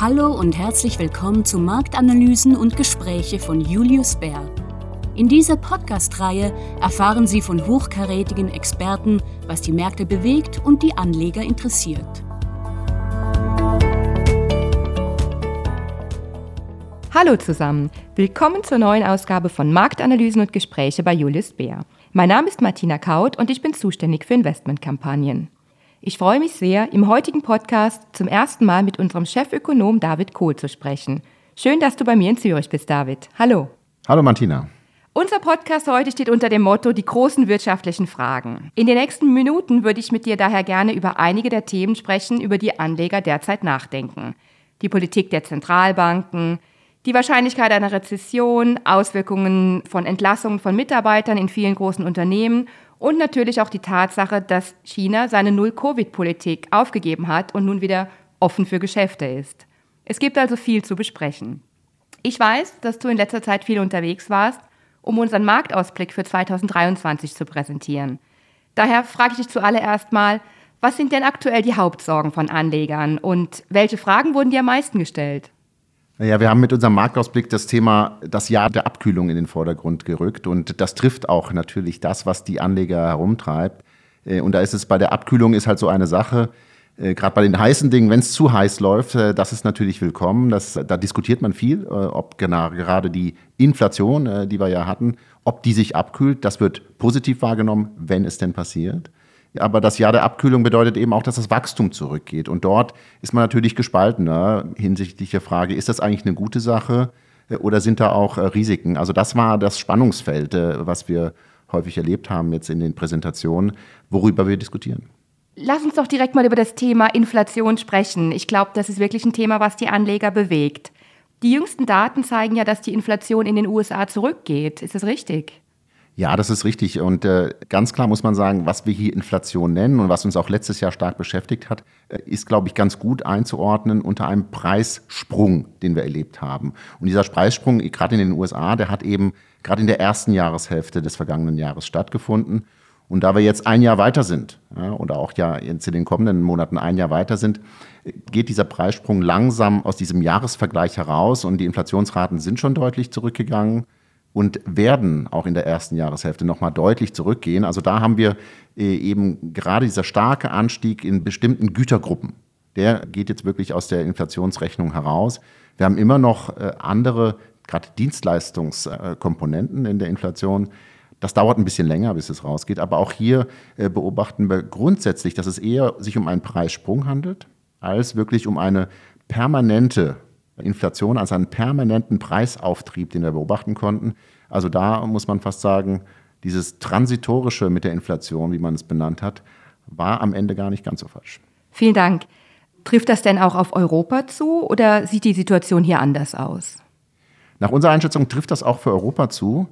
Hallo und herzlich willkommen zu Marktanalysen und Gespräche von Julius Bär. In dieser Podcast-Reihe erfahren Sie von hochkarätigen Experten, was die Märkte bewegt und die Anleger interessiert. Hallo zusammen, willkommen zur neuen Ausgabe von Marktanalysen und Gespräche bei Julius Bär. Mein Name ist Martina Kaut und ich bin zuständig für Investmentkampagnen. Ich freue mich sehr, im heutigen Podcast zum ersten Mal mit unserem Chefökonom David Kohl zu sprechen. Schön, dass du bei mir in Zürich bist, David. Hallo. Hallo Martina. Unser Podcast heute steht unter dem Motto Die großen wirtschaftlichen Fragen. In den nächsten Minuten würde ich mit dir daher gerne über einige der Themen sprechen, über die Anleger derzeit nachdenken. Die Politik der Zentralbanken, die Wahrscheinlichkeit einer Rezession, Auswirkungen von Entlassungen von Mitarbeitern in vielen großen Unternehmen und natürlich auch die Tatsache, dass China seine Null-Covid-Politik aufgegeben hat und nun wieder offen für Geschäfte ist. Es gibt also viel zu besprechen. Ich weiß, dass du in letzter Zeit viel unterwegs warst, um unseren Marktausblick für 2023 zu präsentieren. Daher frage ich dich zuallererst mal, was sind denn aktuell die Hauptsorgen von Anlegern und welche Fragen wurden dir am meisten gestellt? Ja, wir haben mit unserem Marktausblick das Thema das Jahr der Abkühlung in den Vordergrund gerückt und das trifft auch natürlich das, was die Anleger herumtreibt. Äh, und da ist es bei der Abkühlung ist halt so eine Sache, äh, gerade bei den heißen Dingen, wenn es zu heiß läuft, äh, das ist natürlich willkommen. Das, da diskutiert man viel, ob genau, gerade die Inflation, die wir ja hatten, ob die sich abkühlt. Das wird positiv wahrgenommen, wenn es denn passiert. Aber das Jahr der Abkühlung bedeutet eben auch, dass das Wachstum zurückgeht. Und dort ist man natürlich gespaltener hinsichtlich der Frage, ist das eigentlich eine gute Sache äh, oder sind da auch äh, Risiken? Also das war das Spannungsfeld, äh, was wir häufig erlebt haben jetzt in den Präsentationen, worüber wir diskutieren. Lass uns doch direkt mal über das Thema Inflation sprechen. Ich glaube, das ist wirklich ein Thema, was die Anleger bewegt. Die jüngsten Daten zeigen ja, dass die Inflation in den USA zurückgeht. Ist das richtig? Ja, das ist richtig. Und äh, ganz klar muss man sagen, was wir hier Inflation nennen und was uns auch letztes Jahr stark beschäftigt hat, äh, ist, glaube ich, ganz gut einzuordnen unter einem Preissprung, den wir erlebt haben. Und dieser Preissprung, gerade in den USA, der hat eben gerade in der ersten Jahreshälfte des vergangenen Jahres stattgefunden. Und da wir jetzt ein Jahr weiter sind, ja, oder auch ja jetzt in den kommenden Monaten ein Jahr weiter sind, geht dieser Preissprung langsam aus diesem Jahresvergleich heraus und die Inflationsraten sind schon deutlich zurückgegangen und werden auch in der ersten Jahreshälfte nochmal deutlich zurückgehen. Also da haben wir äh, eben gerade dieser starke Anstieg in bestimmten Gütergruppen. Der geht jetzt wirklich aus der Inflationsrechnung heraus. Wir haben immer noch äh, andere, gerade Dienstleistungskomponenten in der Inflation. Das dauert ein bisschen länger, bis es rausgeht. Aber auch hier äh, beobachten wir grundsätzlich, dass es eher sich um einen Preissprung handelt, als wirklich um eine permanente Inflation als einen permanenten Preisauftrieb, den wir beobachten konnten. Also da muss man fast sagen, dieses Transitorische mit der Inflation, wie man es benannt hat, war am Ende gar nicht ganz so falsch. Vielen Dank. Trifft das denn auch auf Europa zu oder sieht die Situation hier anders aus? Nach unserer Einschätzung trifft das auch für Europa zu.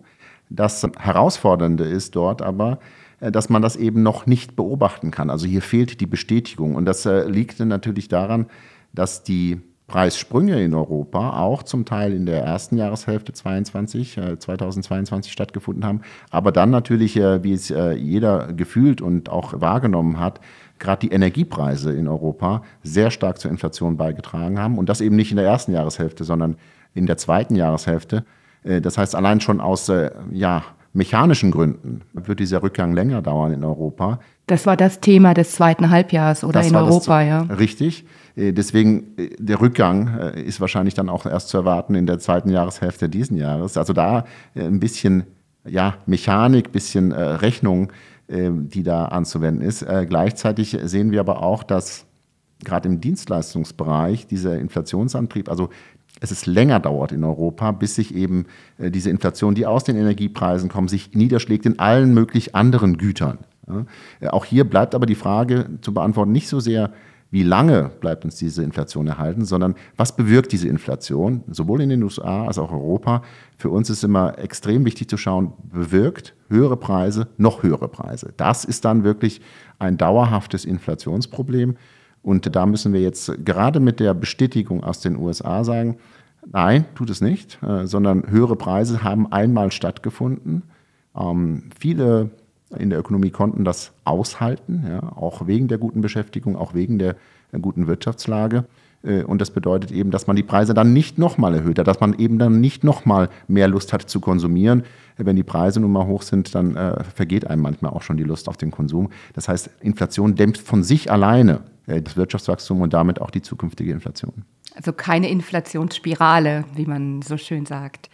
Das Herausfordernde ist dort aber, äh, dass man das eben noch nicht beobachten kann. Also hier fehlt die Bestätigung. Und das äh, liegt natürlich daran, dass die Preissprünge in Europa auch zum Teil in der ersten Jahreshälfte 22, äh, 2022 stattgefunden haben, aber dann natürlich, äh, wie es äh, jeder gefühlt und auch wahrgenommen hat, gerade die Energiepreise in Europa sehr stark zur Inflation beigetragen haben und das eben nicht in der ersten Jahreshälfte, sondern in der zweiten Jahreshälfte. Äh, das heißt, allein schon aus äh, ja, mechanischen Gründen wird dieser Rückgang länger dauern in Europa. Das war das Thema des zweiten Halbjahres oder das in Europa, das, ja. Richtig. Äh, deswegen, äh, der Rückgang äh, ist wahrscheinlich dann auch erst zu erwarten in der zweiten Jahreshälfte diesen Jahres. Also da ein bisschen ja, Mechanik, bisschen Rechnung, die da anzuwenden ist. Gleichzeitig sehen wir aber auch, dass gerade im Dienstleistungsbereich dieser Inflationsantrieb, also es ist länger dauert in Europa, bis sich eben diese Inflation, die aus den Energiepreisen kommt, sich niederschlägt in allen möglich anderen Gütern. Auch hier bleibt aber die Frage zu beantworten, nicht so sehr, wie lange bleibt uns diese Inflation erhalten, sondern was bewirkt diese Inflation, sowohl in den USA als auch Europa. Für uns ist immer extrem wichtig zu schauen, bewirkt höhere Preise noch höhere Preise. Das ist dann wirklich ein dauerhaftes Inflationsproblem. Und da müssen wir jetzt gerade mit der Bestätigung aus den USA sagen, nein, tut es nicht, äh, sondern höhere Preise haben einmal stattgefunden. Ähm, viele in der Ökonomie konnten das aushalten, ja, auch wegen der guten Beschäftigung, auch wegen der guten Wirtschaftslage. Äh, und das bedeutet eben, dass man die Preise dann nicht nochmal erhöht, dass man eben dann nicht nochmal mehr Lust hat zu konsumieren. Wenn die Preise nun mal hoch sind, dann äh, vergeht einem manchmal auch schon die Lust auf den Konsum. Das heißt, Inflation dämpft von sich alleine äh, das Wirtschaftswachstum und damit auch die zukünftige Inflation. Also keine Inflationsspirale, wie man so schön sagt.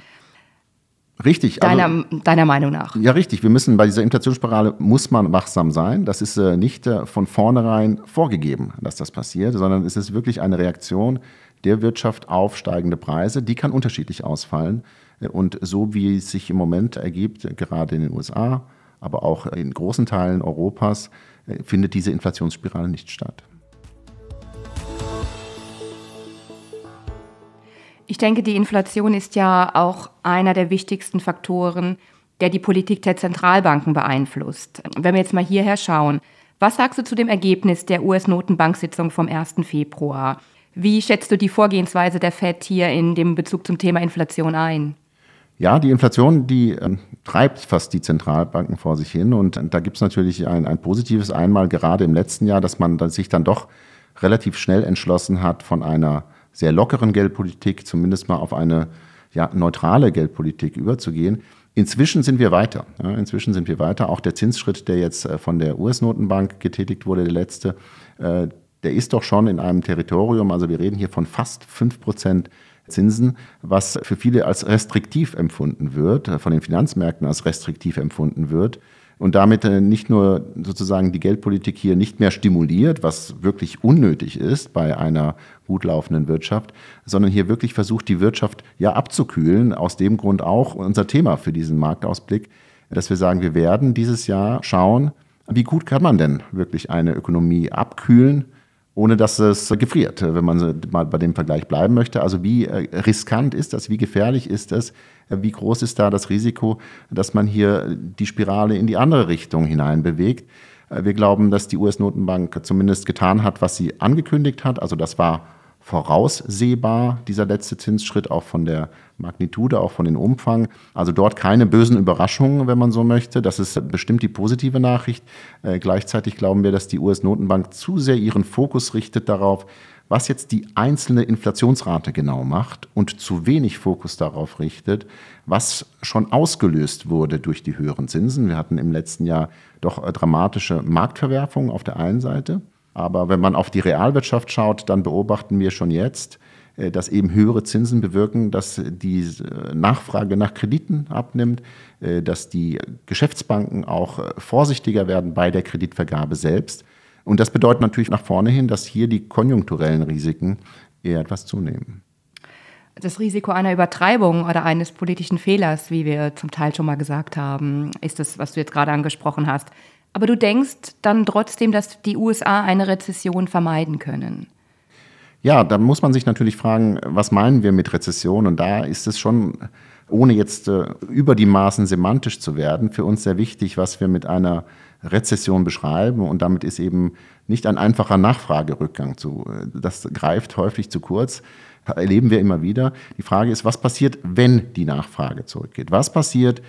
Richtig. Deiner, also, deiner Meinung nach. Ja, richtig. Wir müssen bei dieser Inflationsspirale muss man wachsam sein. Das ist äh, nicht äh, von vornherein vorgegeben, dass das passiert, sondern es ist wirklich eine Reaktion der Wirtschaft auf steigende Preise. Die kann unterschiedlich ausfallen. Äh, und so wie es sich im Moment ergibt, gerade in den USA, aber auch in großen Teilen Europas, äh, findet diese Inflationsspirale nicht statt. Ich denke, die Inflation ist ja auch einer der wichtigsten Faktoren, der die Politik der Zentralbanken beeinflusst. Wenn wir jetzt mal hierher schauen, was sagst du zu dem Ergebnis der US-Notenbank-Sitzung vom 1. Februar? Wie schätzt du die Vorgehensweise der FED hier in dem Bezug zum Thema Inflation ein? Ja, die Inflation, die äh, treibt fast die Zentralbanken vor sich hin. Und da gibt es natürlich ein, ein positives Einmal, gerade im letzten Jahr, dass man sich dann doch relativ schnell entschlossen hat, von einer sehr lockeren Geldpolitik zumindest mal auf eine ja, neutrale Geldpolitik überzugehen. Inzwischen sind wir weiter. Ja, inzwischen sind wir weiter. Auch der Zinsschritt, der jetzt äh, von der US-Notenbank getätigt wurde, der letzte, äh, der ist doch schon in einem Territorium, also wir reden hier von fast 5 Prozent Zinsen, was für viele als restriktiv empfunden wird, äh, von den Finanzmärkten als restriktiv empfunden wird und damit äh, nicht nur sozusagen die Geldpolitik hier nicht mehr stimuliert, was wirklich unnötig ist bei einer gut laufenden Wirtschaft, sondern hier wirklich versucht, die Wirtschaft ja abzukühlen. Aus dem Grund auch unser Thema für diesen Marktausblick, dass wir sagen, wir werden dieses Jahr schauen, wie gut kann man denn wirklich eine Ökonomie abkühlen, ohne dass es gefriert, wenn man mal bei dem Vergleich bleiben möchte. Also wie äh, riskant ist das, wie gefährlich ist es, wie groß ist da das Risiko, dass man hier die Spirale in die andere Richtung hinein bewegt. Äh, wir glauben, dass die US-Notenbank zumindest getan hat, was sie angekündigt hat. Also das war voraussehbar, dieser letzte Zinsschritt, auch von der Magnitude, auch von den Umfang. Also dort keine bösen Überraschungen, wenn man so möchte. Das ist bestimmt die positive Nachricht. Äh, gleichzeitig glauben wir, dass die US-Notenbank zu sehr ihren Fokus richtet darauf, was jetzt die einzelne Inflationsrate genau macht und zu wenig Fokus darauf richtet, was schon ausgelöst wurde durch die höheren Zinsen. Wir hatten im letzten Jahr doch äh, dramatische Marktverwerfungen auf der einen Seite. Aber wenn man auf die Realwirtschaft schaut, dann beobachten wir schon jetzt, äh, dass eben höhere Zinsen bewirken, dass die äh, Nachfrage nach Krediten abnimmt, dass die Geschäftsbanken auch vorsichtiger werden bei der Kreditvergabe selbst. Und das bedeutet natürlich nach vorne hin, dass hier die konjunkturellen Risiken eher etwas zunehmen. Das Risiko einer Übertreibung oder eines politischen Fehlers, wie wir zum Teil schon mal gesagt haben, ist das, was du jetzt gerade angesprochen hast. Aber du denkst dann trotzdem, dass die USA eine Rezession vermeiden können. Ja, da muss man sich natürlich fragen, was meinen wir mit Rezession? Und da ist es schon, ohne jetzt äh, über die Maßen semantisch zu werden, für uns sehr wichtig, was wir mit einer Rezession beschreiben. Und damit ist eben nicht ein einfacher Nachfragerückgang zu. Das greift häufig zu kurz. Erleben wir immer wieder. Die Frage ist, was passiert, wenn die Nachfrage zurückgeht? Was passiert,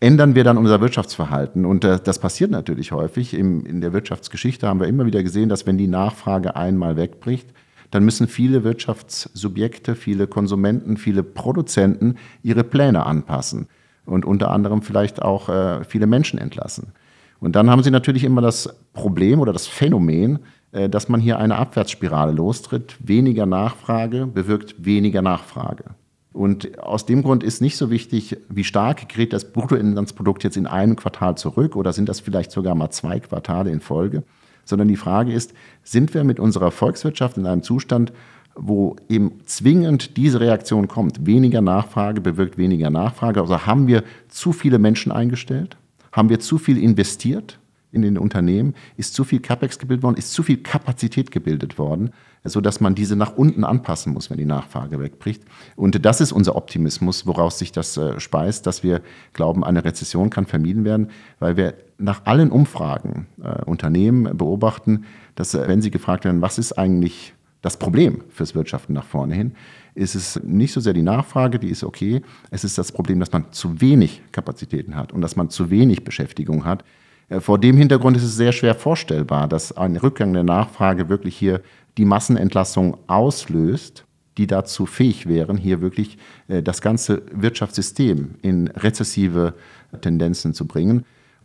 ändern wir dann unser Wirtschaftsverhalten? Und äh, das passiert natürlich häufig. In der Wirtschaftsgeschichte haben wir immer wieder gesehen, dass wenn die Nachfrage einmal wegbricht, dann müssen viele Wirtschaftssubjekte, viele Konsumenten, viele Produzenten ihre Pläne anpassen und unter anderem vielleicht auch äh, viele Menschen entlassen. Und dann haben sie natürlich immer das Problem oder das Phänomen, äh, dass man hier eine Abwärtsspirale lostritt. Weniger Nachfrage bewirkt weniger Nachfrage. Und aus dem Grund ist nicht so wichtig, wie stark gerät das Bruttoinlandsprodukt jetzt in einem Quartal zurück oder sind das vielleicht sogar mal zwei Quartale in Folge, sondern die Frage ist, sind wir mit unserer Volkswirtschaft in einem Zustand, wo eben zwingend diese Reaktion kommt, weniger Nachfrage bewirkt weniger Nachfrage, also haben wir zu viele Menschen eingestellt? Haben wir zu viel investiert in den Unternehmen? Ist zu viel CapEx gebildet worden? Ist zu viel Kapazität gebildet worden, sodass man diese nach unten anpassen muss, wenn die Nachfrage wegbricht? Und das ist unser Optimismus, woraus sich das äh, speist, dass wir glauben, eine Rezession kann vermieden werden, weil wir nach allen Umfragen äh, Unternehmen beobachten, dass, äh, wenn sie gefragt werden, was ist eigentlich das Problem fürs Wirtschaften nach vorne hin, ist es nicht so sehr die Nachfrage, die ist okay. Es ist das Problem, dass man zu wenig Kapazitäten hat und dass man zu wenig Beschäftigung hat. Äh, vor dem Hintergrund ist es sehr schwer vorstellbar, dass ein Rückgang der Nachfrage wirklich hier die Massenentlassung auslöst, die dazu fähig wären, hier wirklich äh, das ganze Wirtschaftssystem in rezessive Tendenzen zu bringen.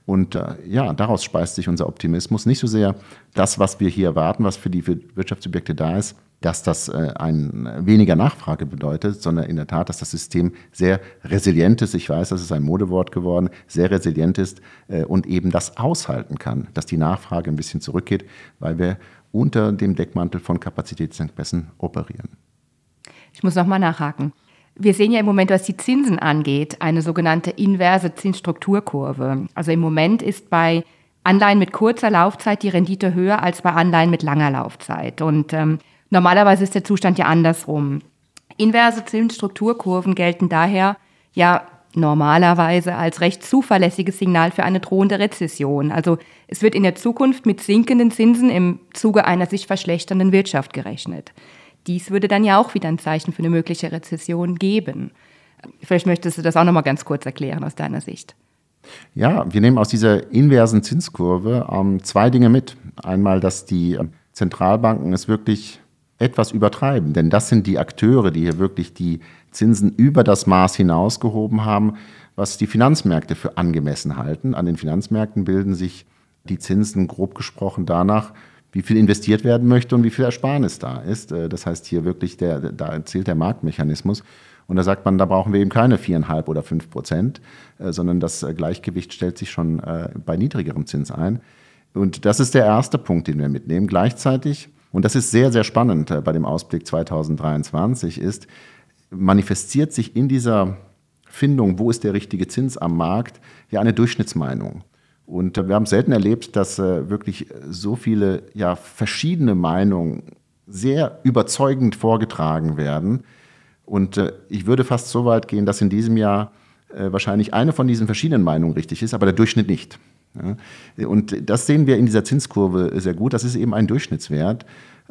Und äh, ja, daraus speist sich unser Optimismus. Nicht so sehr das, was wir hier erwarten, was für die Wirtschaftssubjekte da ist, dass das äh, ein weniger Nachfrage bedeutet, sondern in der Tat, dass das System sehr resilient ist. Ich weiß, das ist ein Modewort geworden, sehr resilient ist äh, und eben das aushalten kann, dass die Nachfrage ein bisschen zurückgeht, weil wir unter dem Deckmantel von Kapazitätsengpässen operieren. Ich muss nochmal nachhaken. Wir sehen ja im Moment, was die Zinsen angeht, eine sogenannte inverse Zinsstrukturkurve. Also im Moment ist bei Anleihen mit kurzer Laufzeit die Rendite höher als bei Anleihen mit langer Laufzeit. Und ähm, normalerweise ist der Zustand ja andersrum. Inverse Zinsstrukturkurven gelten daher ja normalerweise als recht zuverlässiges Signal für eine drohende Rezession. Also es wird in der Zukunft mit sinkenden Zinsen im Zuge einer sich verschlechternden Wirtschaft gerechnet dies würde dann ja auch wieder ein Zeichen für eine mögliche Rezession geben. Vielleicht möchtest du das auch noch mal ganz kurz erklären aus deiner Sicht. Ja, wir nehmen aus dieser inversen Zinskurve ähm, zwei Dinge mit. Einmal, dass die ähm, Zentralbanken es wirklich etwas übertreiben, denn das sind die Akteure, die hier wirklich die Zinsen über das Maß hinausgehoben haben, was die Finanzmärkte für angemessen halten. An den Finanzmärkten bilden sich die Zinsen grob gesprochen danach, wie viel investiert werden möchte und wie viel Ersparnis da ist. Äh, das heißt hier wirklich, der, da zählt der Marktmechanismus. Und da sagt man, da brauchen wir eben keine viereinhalb oder fünf Prozent, äh, sondern das äh, Gleichgewicht stellt sich schon bei niedrigerem Zins ein. Und das ist der erste Punkt, den wir mitnehmen. Gleichzeitig, und das ist sehr, sehr spannend bei dem Ausblick 2023, ist, manifestiert sich in dieser Findung, wo ist der richtige Zins am Markt, ja eine Durchschnittsmeinung. Und wir haben selten erlebt, dass äh, wirklich so viele ja, verschiedene Meinungen sehr überzeugend vorgetragen werden. Und äh, ich würde fast so weit gehen, dass in diesem Jahr äh, wahrscheinlich eine von diesen verschiedenen Meinungen richtig ist, aber der Durchschnitt nicht. Und das sehen wir in dieser Zinskurve sehr gut. Das ist eben ein Durchschnittswert.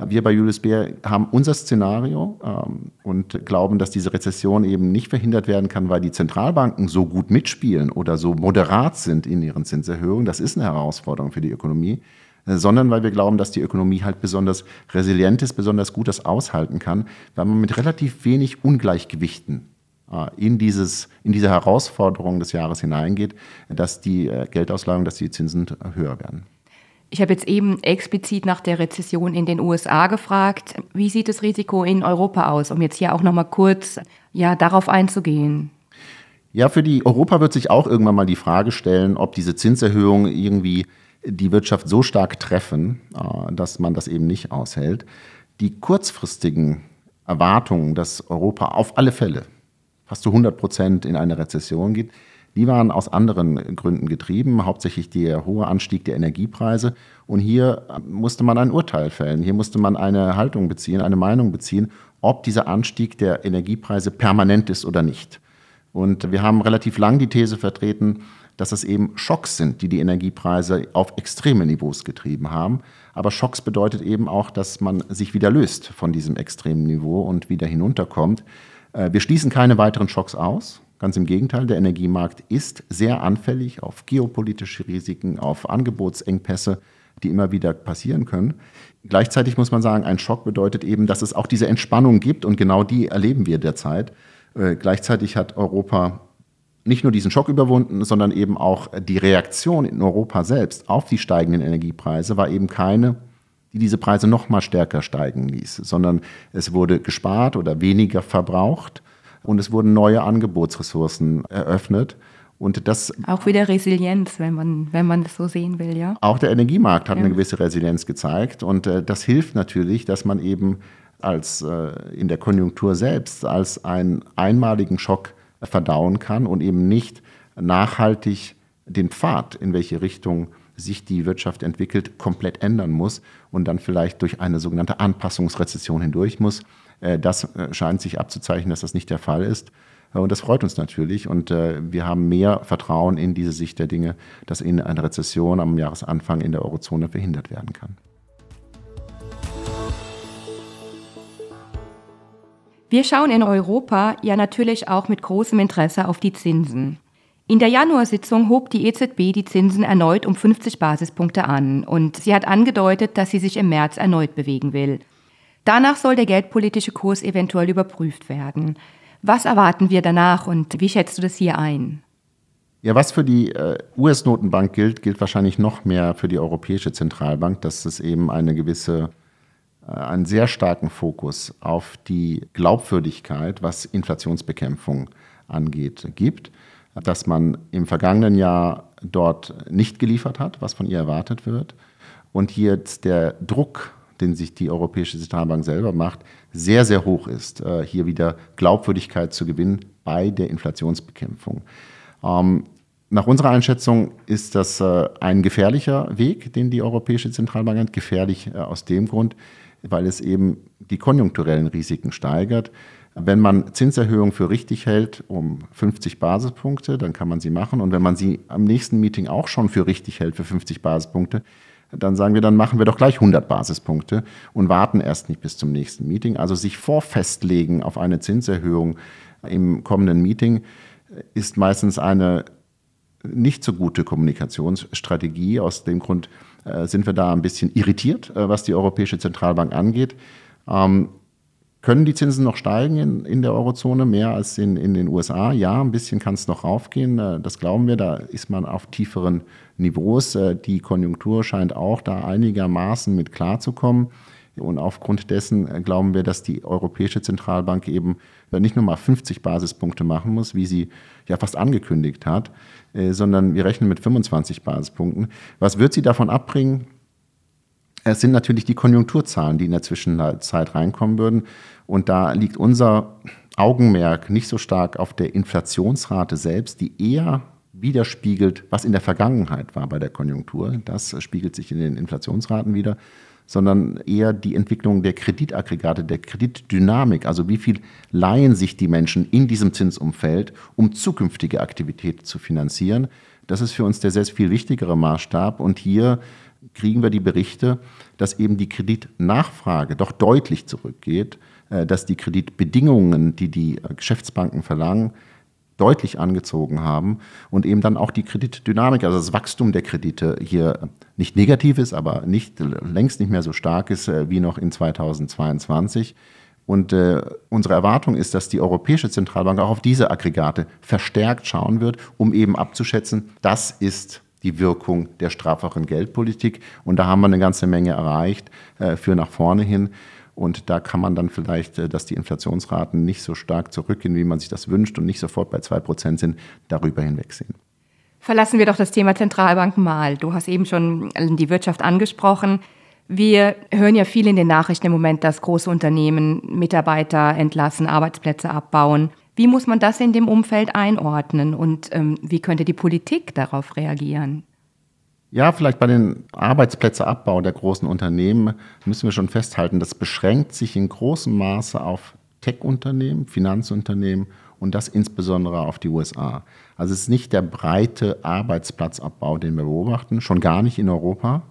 Wir bei Julius Bär haben unser Szenario ähm, und glauben, dass diese Rezession eben nicht verhindert werden kann, weil die Zentralbanken so gut mitspielen oder so moderat sind in ihren Zinserhöhungen. Das ist eine Herausforderung für die Ökonomie äh, sondern weil wir glauben, dass die Ökonomie halt besonders resilient ist, besonders gut das aushalten kann, weil man mit relativ wenig Ungleichgewichten in, dieses, in diese Herausforderung des Jahres hineingeht, dass die äh, Geldauslagung, dass die Zinsen höher werden. Ich habe jetzt eben explizit nach der Rezession in den USA gefragt. Wie sieht das Risiko in Europa aus, um jetzt hier auch noch mal kurz ja, darauf einzugehen? Ja, für die Europa wird sich auch irgendwann mal die Frage stellen, ob diese Zinserhöhungen irgendwie die Wirtschaft so stark treffen, äh, dass man das eben nicht aushält. Die kurzfristigen Erwartungen, dass Europa auf alle Fälle fast zu 100 Prozent in eine Rezession geht, die waren aus anderen Gründen getrieben, hauptsächlich der hohe Anstieg der Energiepreise. Und hier musste man ein Urteil fällen. Hier musste man eine Haltung beziehen, eine Meinung beziehen, ob dieser Anstieg der Energiepreise permanent ist oder nicht. Und wir haben relativ lang die These vertreten, dass es eben Schocks sind, die die Energiepreise auf extreme Niveaus getrieben haben. Aber Schocks bedeutet eben auch, dass man sich wieder löst von diesem extremen Niveau und wieder hinunterkommt. Äh, wir schließen keine weiteren Schocks aus. Ganz im Gegenteil, der Energiemarkt ist sehr anfällig auf geopolitische Risiken, auf Angebotsengpässe, die immer wieder passieren können. Gleichzeitig muss man sagen, ein Schock bedeutet eben, dass es auch diese Entspannung gibt und genau die erleben wir derzeit. Äh, gleichzeitig hat Europa nicht nur diesen Schock überwunden, sondern eben auch die Reaktion in Europa selbst auf die steigenden Energiepreise war eben keine, die diese Preise noch mal stärker steigen ließ, sondern es wurde gespart oder weniger verbraucht und es wurden neue Angebotsressourcen eröffnet. Und das auch wieder Resilienz, wenn man, wenn man das so sehen will, ja. Auch der Energiemarkt hat ja. eine gewisse Resilienz gezeigt. Und äh, das hilft natürlich, dass man eben als äh, in der Konjunktur selbst als einen einmaligen Schock verdauen kann und eben nicht nachhaltig den Pfad, in welche Richtung sich die Wirtschaft entwickelt, komplett ändern muss und dann vielleicht durch eine sogenannte Anpassungsrezession hindurch muss. Äh, das äh, scheint sich abzuzeichnen, dass das nicht der Fall ist. Äh, und das freut uns natürlich. Und wir haben mehr Vertrauen in diese Sicht der Dinge, dass in eine Rezession am Jahresanfang in der Eurozone verhindert werden kann. Wir schauen in Europa ja natürlich auch mit großem Interesse auf die Zinsen. In der Januarsitzung hob die EZB die Zinsen erneut um 50 Basispunkte an und sie hat angedeutet, dass sie sich im März erneut bewegen will. Danach soll der geldpolitische Kurs eventuell überprüft werden. Was erwarten wir danach und wie schätzt du das hier ein? Ja, was für die äh, US-Notenbank gilt, gilt wahrscheinlich noch mehr für die Europäische Zentralbank, dass es eben eine gewisse, äh, einen sehr starken Fokus auf die Glaubwürdigkeit, was Inflationsbekämpfung angeht, gibt. Dass man im vergangenen Jahr dort nicht geliefert hat, was von ihr erwartet wird. Und jetzt der Druck, den sich die Europäische Zentralbank selber macht, sehr, sehr hoch ist, äh, hier wieder Glaubwürdigkeit zu gewinnen bei der Inflationsbekämpfung. Ähm, nach unserer Einschätzung ist das äh, ein gefährlicher Weg, den die Europäische Zentralbank hat. Gefährlich äh, aus dem Grund, weil es eben die konjunkturellen Risiken steigert. Wenn man Zinserhöhungen für richtig hält um 50 Basispunkte, dann kann man sie machen. Und wenn man sie am nächsten Meeting auch schon für richtig hält für 50 Basispunkte, dann sagen wir, dann machen wir doch gleich 100 Basispunkte und warten erst nicht bis zum nächsten Meeting. Also sich vorfestlegen auf eine Zinserhöhung im kommenden Meeting ist meistens eine nicht so gute Kommunikationsstrategie. Aus dem Grund äh, sind wir da ein bisschen irritiert, äh, was die Europäische Zentralbank angeht. Ähm, können die Zinsen noch steigen in, in der Eurozone, mehr als in, in den USA? Ja, ein bisschen kann es noch raufgehen, äh, das glauben wir. Da ist man auf tieferen Niveaus. Äh, die Konjunktur scheint auch da einigermaßen mit klarzukommen. Und aufgrund dessen äh, glauben wir, dass die Europäische Zentralbank eben nicht nur mal 50 Basispunkte machen muss, wie sie ja fast angekündigt hat, sondern wir rechnen mit 25 Basispunkten. Was wird sie davon abbringen? Es sind natürlich die Konjunkturzahlen, die in der Zwischenzeit reinkommen würden. Und da liegt unser Augenmerk nicht so stark auf der Inflationsrate selbst, die eher widerspiegelt, was in der Vergangenheit war bei der Konjunktur. Das spiegelt sich in den Inflationsraten wieder, sondern eher die Entwicklung der Kreditaggregate, der Kreditdynamik, also wie viel leihen sich die Menschen in diesem Zinsumfeld, um zukünftige Aktivitäten zu finanzieren. Das ist für uns der sehr viel wichtigere Maßstab und hier kriegen wir die Berichte, dass eben die Kreditnachfrage doch deutlich zurückgeht, äh, dass die Kreditbedingungen, die die Geschäftsbanken verlangen, deutlich angezogen haben und eben dann auch die Kreditdynamik, also das Wachstum der Kredite hier nicht negativ ist, aber nicht, längst nicht mehr so stark ist äh, wie noch in 2022. Und äh, unsere Erwartung ist, dass die Europäische Zentralbank auch auf diese Aggregate verstärkt schauen wird, um eben abzuschätzen, das ist die Wirkung der strafferen Geldpolitik. Und da haben wir eine ganze Menge erreicht äh, für nach vorne hin. Und da kann man dann vielleicht, äh, dass die Inflationsraten nicht so stark zurückgehen, wie man sich das wünscht und nicht sofort bei 2% sind, darüber hinwegsehen. Verlassen wir doch das Thema Zentralbanken mal. Du hast eben schon die Wirtschaft angesprochen. Wir hören ja viel in den Nachrichten im Moment, dass große Unternehmen Mitarbeiter entlassen, Arbeitsplätze abbauen. Wie muss man das in dem Umfeld einordnen und ähm, wie könnte die Politik darauf reagieren? Ja, vielleicht bei den Arbeitsplätzeabbau der großen Unternehmen müssen wir schon festhalten, das beschränkt sich in großem Maße auf Tech-Unternehmen, Finanzunternehmen und das insbesondere auf die USA. Also es ist nicht der breite Arbeitsplatzabbau, den wir beobachten, schon gar nicht in Europa,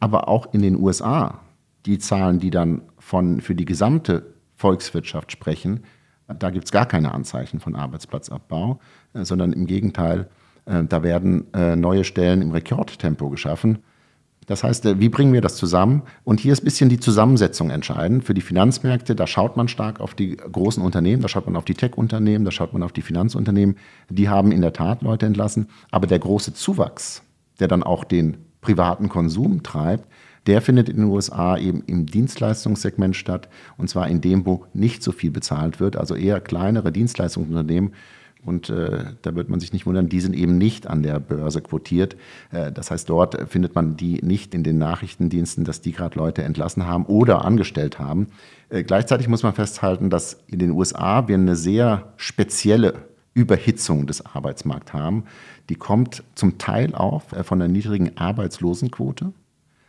aber auch in den USA. Die Zahlen, die dann von, für die gesamte Volkswirtschaft sprechen, da gibt es gar keine Anzeichen von Arbeitsplatzabbau, äh, sondern im Gegenteil, äh, da werden äh, neue Stellen im Rekordtempo geschaffen. Das heißt, wie bringen wir das zusammen? Und hier ist ein bisschen die Zusammensetzung entscheidend. Für die Finanzmärkte, da schaut man stark auf die großen Unternehmen, da schaut man auf die Tech-Unternehmen, da schaut man auf die Finanzunternehmen. Die haben in der Tat Leute entlassen. Aber der große Zuwachs, der dann auch den privaten Konsum treibt, der findet in den USA eben im Dienstleistungssegment statt. Und zwar in dem, wo nicht so viel bezahlt wird, also eher kleinere Dienstleistungsunternehmen und äh, da wird man sich nicht wundern, die sind eben nicht an der Börse quotiert. Äh, das heißt, dort findet man die nicht in den Nachrichtendiensten, dass die gerade Leute entlassen haben oder angestellt haben. Äh, gleichzeitig muss man festhalten, dass in den USA wir eine sehr spezielle Überhitzung des Arbeitsmarkts haben. Die kommt zum Teil auf äh, von der niedrigen Arbeitslosenquote,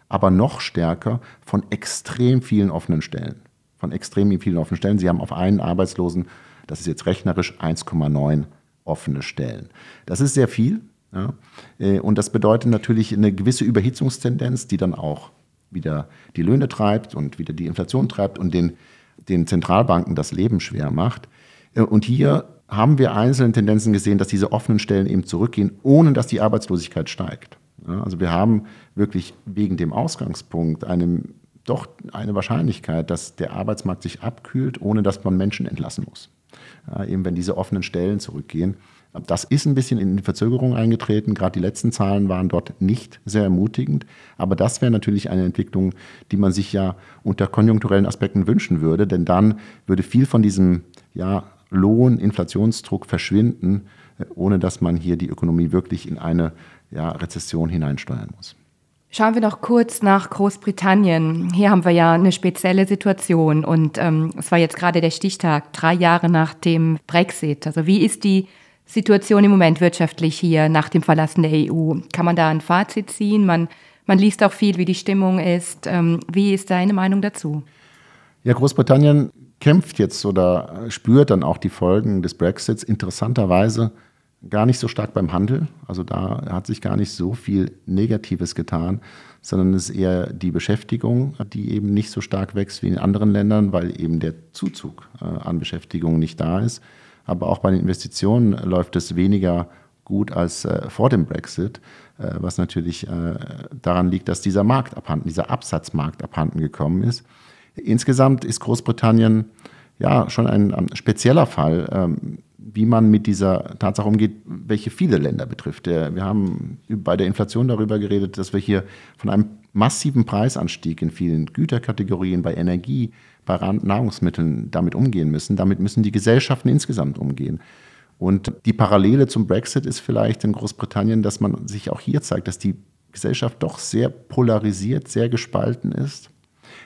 aber noch stärker von extrem vielen offenen Stellen. Von extrem vielen offenen Stellen. Sie haben auf einen Arbeitslosen das ist jetzt rechnerisch 1,9 offene Stellen. Das ist sehr viel. Ja? Äh, und das bedeutet natürlich eine gewisse Überhitzungstendenz, die dann auch wieder die Löhne treibt und wieder die Inflation treibt und den, den Zentralbanken das Leben schwer macht. Äh, und hier haben wir einzelne Tendenzen gesehen, dass diese offenen Stellen eben zurückgehen, ohne dass die Arbeitslosigkeit steigt. Also wir haben wirklich wegen dem Ausgangspunkt, einem doch eine Wahrscheinlichkeit, dass der Arbeitsmarkt sich abkühlt, ohne dass man Menschen entlassen muss. Ja, eben wenn diese offenen Stellen zurückgehen. Das ist ein bisschen in Verzögerung eingetreten. Gerade die letzten Zahlen waren dort nicht sehr ermutigend. Aber das wäre natürlich eine Entwicklung, die man sich ja unter konjunkturellen Aspekten wünschen würde. Denn dann würde viel von diesem ja, Lohn, Inflationsdruck verschwinden, ohne dass man hier die Ökonomie wirklich in eine ja, Rezession hineinsteuern muss. Schauen wir noch kurz nach Großbritannien. Hier haben wir ja eine spezielle Situation und ähm, es war jetzt gerade der Stichtag, drei Jahre nach dem Brexit. Also wie ist die Situation im Moment wirtschaftlich hier nach dem Verlassen der EU? Kann man da ein Fazit ziehen? Man, man liest auch viel, wie die Stimmung ist. Ähm, wie ist deine Meinung dazu? Ja, Großbritannien kämpft jetzt oder spürt dann auch die Folgen des Brexits interessanterweise gar nicht so stark beim Handel. Also da hat sich gar nicht so viel Negatives getan, sondern es ist eher die Beschäftigung, die eben nicht so stark wächst wie in anderen Ländern, weil eben der Zuzug äh, an Beschäftigung nicht da ist. Aber auch bei den Investitionen läuft es weniger gut als äh, vor dem Brexit, äh, was natürlich daran liegt, dass dieser Markt abhanden, dieser Absatzmarkt abhanden gekommen ist. Insgesamt ist Großbritannien ja schon ein, ein spezieller Fall. Wie man mit dieser Tatsache umgeht, welche viele Länder betrifft. Wir haben bei der Inflation darüber geredet, dass wir hier von einem massiven Preisanstieg in vielen Güterkategorien, bei Energie, bei Nahrungsmitteln damit umgehen müssen. Damit müssen die Gesellschaften insgesamt umgehen. Und die Parallele zum Brexit ist vielleicht in Großbritannien, dass man sich auch hier zeigt, dass die Gesellschaft doch sehr polarisiert, sehr gespalten ist,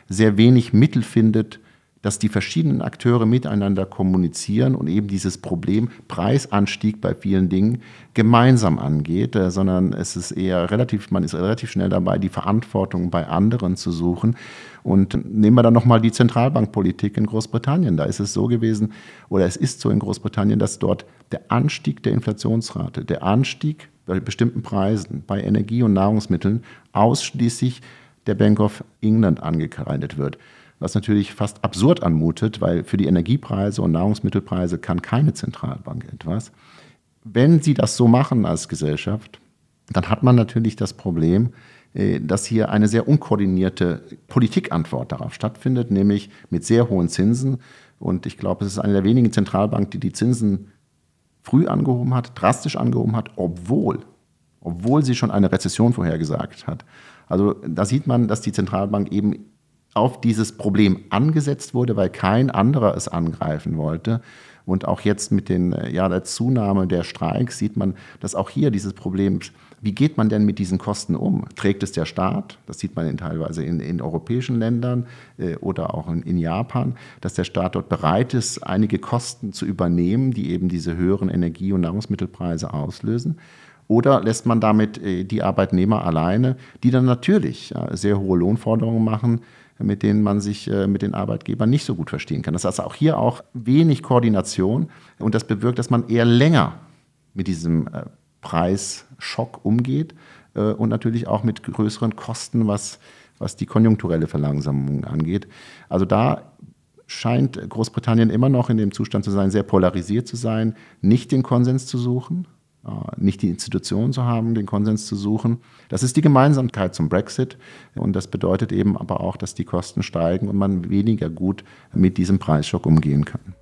sehr wenig Mittel findet, dass die verschiedenen Akteure miteinander kommunizieren und eben dieses Problem Preisanstieg bei vielen Dingen gemeinsam angeht, äh, sondern es ist eher relativ, man ist relativ schnell dabei, die Verantwortung bei anderen zu suchen. Und nehmen wir dann nochmal die Zentralbankpolitik in Großbritannien. Da ist es so gewesen, oder es ist so in Großbritannien, dass dort der Anstieg der Inflationsrate, der Anstieg bei bestimmten Preisen, bei Energie und Nahrungsmitteln ausschließlich der Bank of England angekreidet wird was natürlich fast absurd anmutet, weil für die Energiepreise und Nahrungsmittelpreise kann keine Zentralbank etwas. Wenn sie das so machen als Gesellschaft, dann hat man natürlich das Problem, äh, dass hier eine sehr unkoordinierte Politikantwort darauf stattfindet, nämlich mit sehr hohen Zinsen. Und ich glaube, es ist eine der wenigen Zentralbanken, die die Zinsen früh angehoben hat, drastisch angehoben hat, obwohl, obwohl sie schon eine Rezession vorhergesagt hat. Also da sieht man, dass die Zentralbank eben auf dieses Problem angesetzt wurde, weil kein anderer es angreifen wollte. Und auch jetzt mit den, äh, ja, der Zunahme der Streiks sieht man, dass auch hier dieses Problem, wie geht man denn mit diesen Kosten um? Trägt es der Staat? Das sieht man in, teilweise in, in europäischen Ländern äh, oder auch in, in, Japan, dass der Staat dort bereit ist, einige Kosten zu übernehmen, die eben diese höheren Energie- und Nahrungsmittelpreise auslösen. Oder lässt man damit äh, die Arbeitnehmer alleine, die dann natürlich ja, sehr hohe Lohnforderungen machen, mit denen man sich äh, mit den Arbeitgebern nicht so gut verstehen kann. Das heißt auch hier auch wenig Koordination und das bewirkt, dass man eher länger mit diesem äh, Preisschock umgeht äh, und natürlich auch mit größeren Kosten, was, was die konjunkturelle Verlangsamung angeht. Also da scheint Großbritannien immer noch in dem Zustand zu sein, sehr polarisiert zu sein, nicht den Konsens zu suchen, nicht die Institutionen zu haben, den Konsens zu suchen. Das ist die Gemeinsamkeit zum Brexit und das bedeutet eben aber auch, dass die Kosten steigen und man weniger gut mit diesem Preisschock umgehen kann.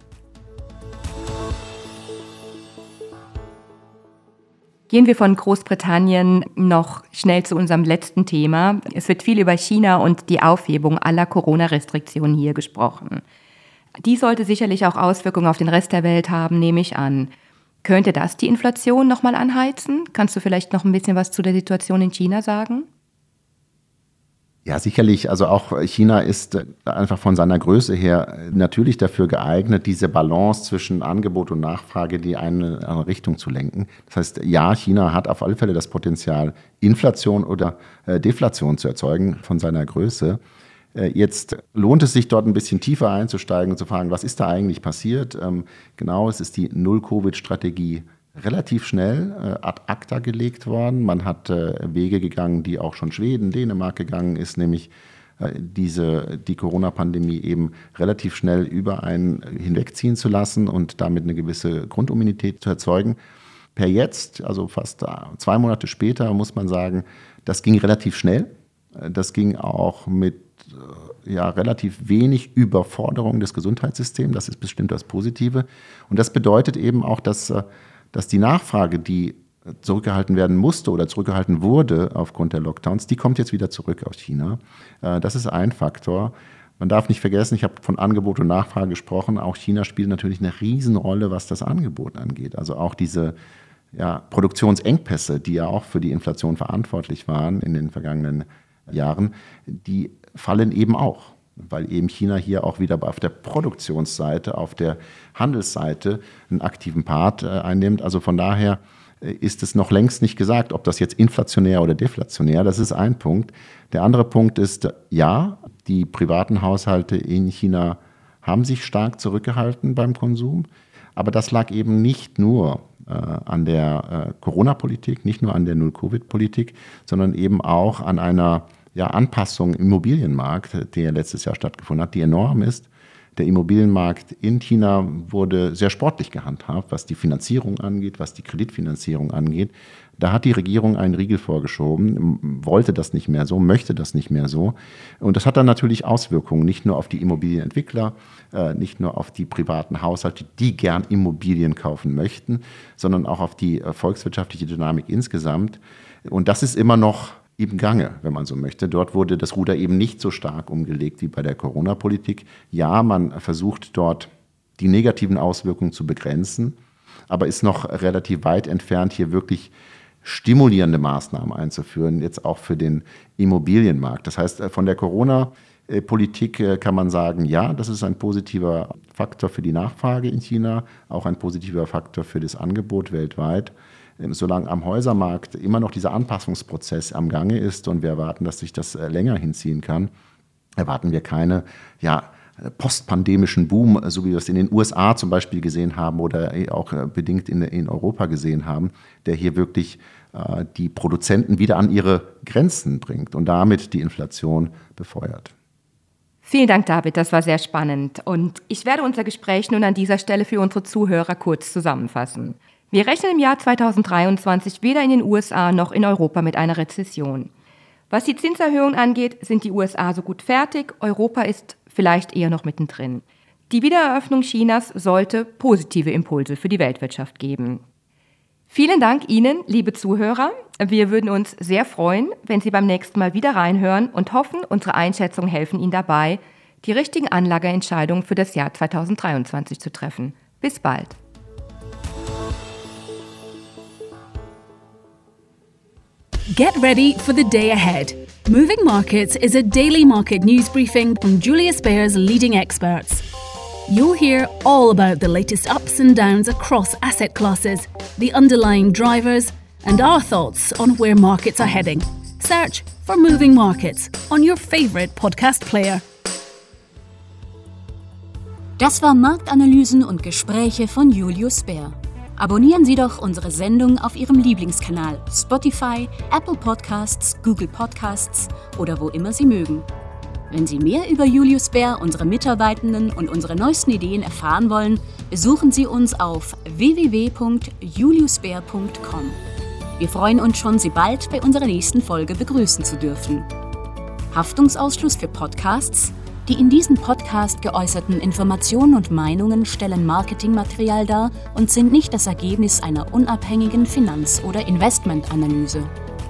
Gehen wir von Großbritannien noch schnell zu unserem letzten Thema. Es wird viel über China und die Aufhebung aller Corona-Restriktionen hier gesprochen. Die sollte sicherlich auch Auswirkungen auf den Rest der Welt haben, nehme ich an. Könnte das die Inflation nochmal anheizen? Kannst du vielleicht noch ein bisschen was zu der Situation in China sagen? Ja, sicherlich. Also auch China ist äh, einfach von seiner Größe her äh, natürlich dafür geeignet, diese Balance zwischen Angebot und Nachfrage in die eine Richtung zu lenken. Das heißt, ja, China hat auf alle Fälle das Potenzial, Inflation oder äh, Deflation zu erzeugen von seiner Größe. Äh, jetzt lohnt es sich dort ein bisschen tiefer einzusteigen und zu fragen, was ist da eigentlich passiert? Ähm, genau, es ist die Null-Covid-Strategie relativ schnell äh, ad acta gelegt worden. Man hat äh, Wege gegangen, die auch schon Schweden, Dänemark gegangen ist, nämlich diese, die Corona-Pandemie eben relativ schnell über einen hinwegziehen zu lassen und damit eine gewisse Grundimmunität zu erzeugen. Per jetzt, also fast zwei Monate später, muss man sagen, das ging relativ schnell. Das ging auch mit ja relativ wenig Überforderung des Gesundheitssystems. Das ist bestimmt das Positive. Und das bedeutet eben auch, dass, äh, dass die Nachfrage, die zurückgehalten werden musste oder zurückgehalten wurde aufgrund der Lockdowns, die kommt jetzt wieder zurück aus China. Äh, das ist ein Faktor. Man darf nicht vergessen, ich habe von Angebot und Nachfrage gesprochen. Auch China spielt natürlich eine Riesenrolle, was das Angebot angeht. Also auch diese ja, Produktionsengpässe, die ja auch für die Inflation verantwortlich waren in den vergangenen Jahren, die fallen eben auch, weil eben China hier auch wieder auf der Produktionsseite, auf der Handelsseite einen aktiven Part äh, einnimmt. Also von daher äh, ist es noch längst nicht gesagt, ob das jetzt inflationär oder deflationär, das ist ein Punkt. Der andere Punkt ist, ja, die privaten Haushalte in China haben sich stark zurückgehalten beim Konsum, aber das lag eben nicht nur äh, an der äh, Corona-Politik, nicht nur an der Null-Covid-Politik, sondern eben auch an einer ja, Anpassung im Immobilienmarkt, der letztes Jahr stattgefunden hat, die enorm ist. Der Immobilienmarkt in China wurde sehr sportlich gehandhabt, was die Finanzierung angeht, was die Kreditfinanzierung angeht. Da hat die Regierung einen Riegel vorgeschoben, wollte das nicht mehr so, möchte das nicht mehr so. Und das hat dann natürlich Auswirkungen, nicht nur auf die Immobilienentwickler, äh, nicht nur auf die privaten Haushalte, die gern Immobilien kaufen möchten, sondern auch auf die äh, volkswirtschaftliche Dynamik insgesamt. Und das ist immer noch im Gange, wenn man so möchte. Dort wurde das Ruder eben nicht so stark umgelegt wie bei der Corona-Politik. Ja, man versucht dort die negativen Auswirkungen zu begrenzen, aber ist noch relativ weit entfernt, hier wirklich stimulierende Maßnahmen einzuführen, jetzt auch für den Immobilienmarkt. Das heißt, äh, von der Corona-Politik äh, kann man sagen, ja, das ist ein positiver Faktor für die Nachfrage in China, auch ein positiver Faktor für das Angebot weltweit. Ähm, solange am Häusermarkt immer noch dieser Anpassungsprozess am Gange ist und wir erwarten, dass sich das äh, länger hinziehen kann, erwarten wir keine, ja, postpandemischen Boom, so wie wir es in den USA zum Beispiel gesehen haben oder auch bedingt in, in Europa gesehen haben, der hier wirklich äh, die Produzenten wieder an ihre Grenzen bringt und damit die Inflation befeuert. Vielen Dank, David, das war sehr spannend. Und ich werde unser Gespräch nun an dieser Stelle für unsere Zuhörer kurz zusammenfassen. Wir rechnen im Jahr 2023 weder in den USA noch in Europa mit einer Rezession. Was die Zinserhöhung angeht, sind die USA so gut fertig, Europa ist vielleicht eher noch mittendrin. Die Wiedereröffnung Chinas sollte positive Impulse für die Weltwirtschaft geben. Vielen Dank Ihnen, liebe Zuhörer. Wir würden uns sehr freuen, wenn Sie beim nächsten Mal wieder reinhören und hoffen, unsere Einschätzungen helfen Ihnen dabei, die richtigen Anlageentscheidungen für das Jahr 2023 zu treffen. Bis bald. Get ready for the day ahead. Moving Markets is a daily market news briefing from Julius Baer's leading experts. You'll hear all about the latest ups and downs across asset classes, the underlying drivers, and our thoughts on where markets are heading. Search for Moving Markets on your favorite podcast player. Das war Marktanalysen und Gespräche von Julius Bär. Abonnieren Sie doch unsere Sendung auf Ihrem Lieblingskanal Spotify, Apple Podcasts, Google Podcasts oder wo immer Sie mögen. Wenn Sie mehr über Julius Bär, unsere Mitarbeitenden und unsere neuesten Ideen erfahren wollen, besuchen Sie uns auf www.juliusbär.com. Wir freuen uns schon, Sie bald bei unserer nächsten Folge begrüßen zu dürfen. Haftungsausschluss für Podcasts? Die in diesem Podcast geäußerten Informationen und Meinungen stellen Marketingmaterial dar und sind nicht das Ergebnis einer unabhängigen Finanz- oder Investmentanalyse.